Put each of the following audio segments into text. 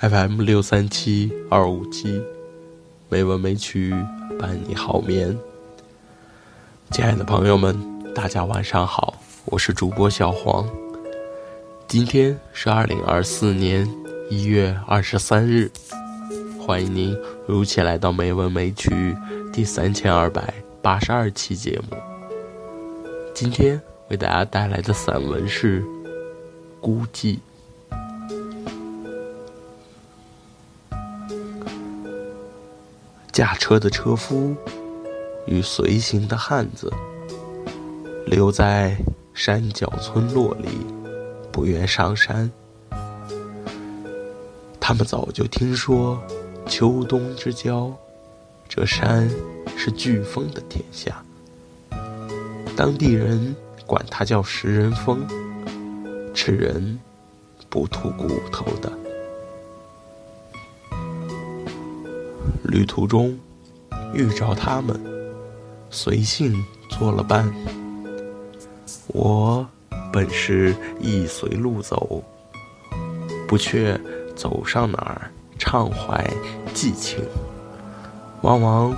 fm 六三七二五七没文没曲伴你好眠。亲爱的朋友们大家晚上好我是主播小黄。今天是二零二四年一月二十三日欢迎您如期来到没文没曲第三千二百八十二期节目。今天为大家带来的散文是《孤寂》。驾车的车夫与随行的汉子留在山脚村落里，不愿上山。他们早就听说秋冬之交，这山是飓风的天下。当地人管它叫食人峰，吃人不吐骨头的。旅途中遇着他们，随性作了伴。我本是一随路走，不却走上哪儿畅怀寄情。往往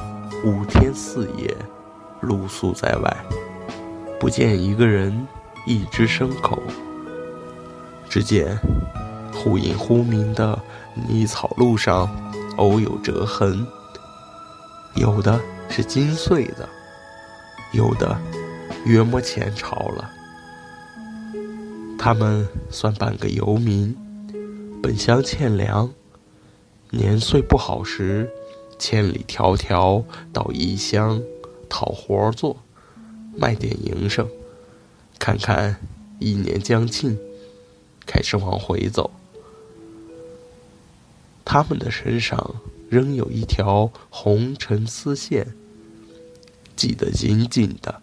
五天四夜露宿在外，不见一个人，一只牲口。只见忽隐忽明的泥草路上。偶有折痕，有的是金碎的，有的约莫前朝了。他们算半个游民，本乡欠粮，年岁不好时，千里迢迢到异乡讨活做，卖点营生。看看一年将尽，开始往回走。他们的身上仍有一条红尘丝线，系得紧紧的，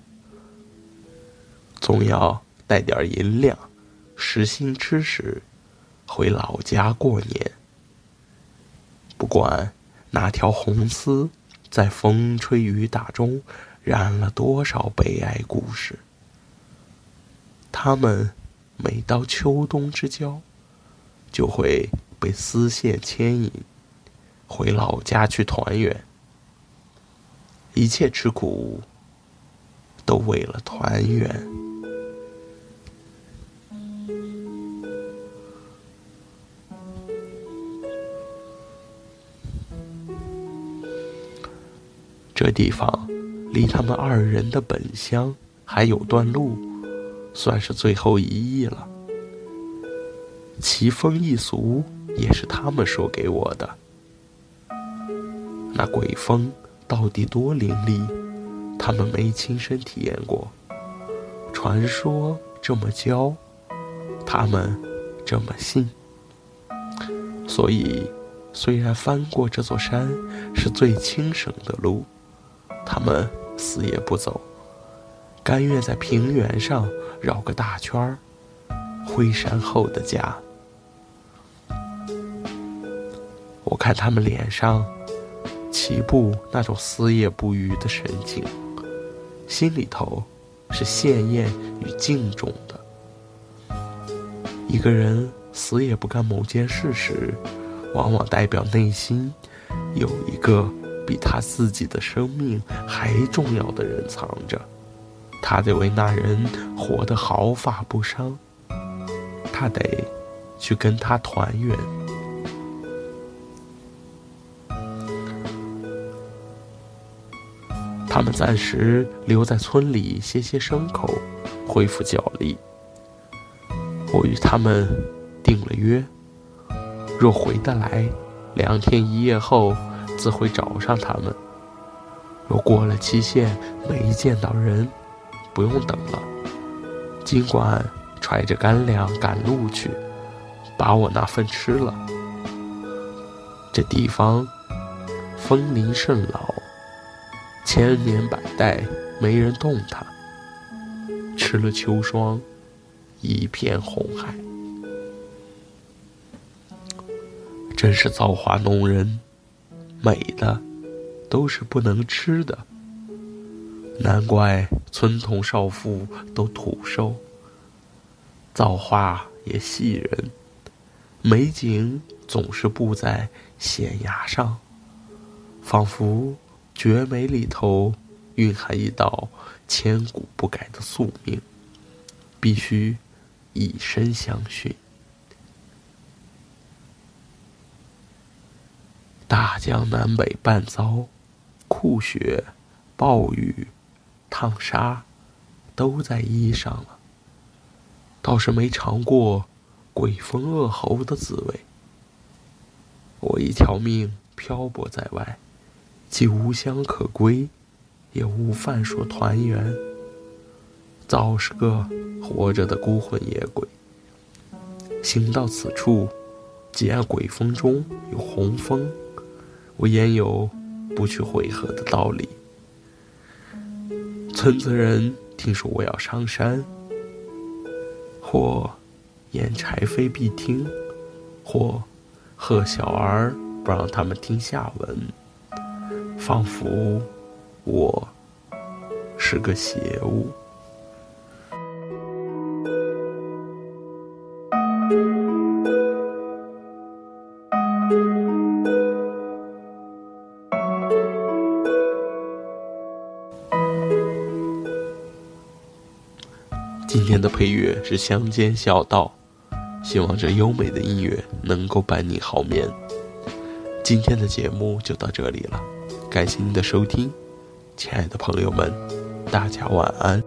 总要带点银两，实心吃食，回老家过年。不管那条红丝在风吹雨打中染了多少悲哀故事，他们每到秋冬之交，就会。被丝线牵引回老家去团圆，一切吃苦都为了团圆。这地方离他们二人的本乡还有段路，算是最后一役了。奇风异俗。也是他们说给我的。那鬼风到底多凌厉，他们没亲身体验过。传说这么教，他们这么信。所以，虽然翻过这座山是最轻省的路，他们死也不走，甘愿在平原上绕个大圈儿，回山后的家。我看他们脸上齐步那种思夜不渝的神情，心里头是羡艳与敬重的。一个人死也不干某件事时，往往代表内心有一个比他自己的生命还重要的人藏着，他得为那人活得毫发不伤，他得去跟他团圆。他们暂时留在村里歇歇牲口，恢复脚力。我与他们定了约，若回得来，两天一夜后自会找上他们；若过了期限没见到人，不用等了，尽管揣着干粮赶路去，把我那份吃了。这地方风林甚老。千年百代没人动它，吃了秋霜，一片红海。真是造化弄人，美的都是不能吃的。难怪村童少妇都土瘦。造化也戏人，美景总是布在悬崖上，仿佛绝美里头蕴含一道千古不改的宿命，必须以身相许。大江南北半遭，酷雪、暴雨、烫沙，都在衣上了。倒是没尝过鬼风恶猴的滋味。我一条命漂泊在外，既无乡可归，也无饭说团圆，早是个活着的孤魂野鬼。行到此处，既然鬼风中有红枫，我焉有不去会合的道理？村子人听说我要上山。或言柴扉必听，或贺小儿不让他们听下文，仿佛我是个邪物。天的配乐是乡间小道，希望这优美的音乐能够伴你好眠。今天的节目就到这里了，感谢您的收听，亲爱的朋友们，大家晚安。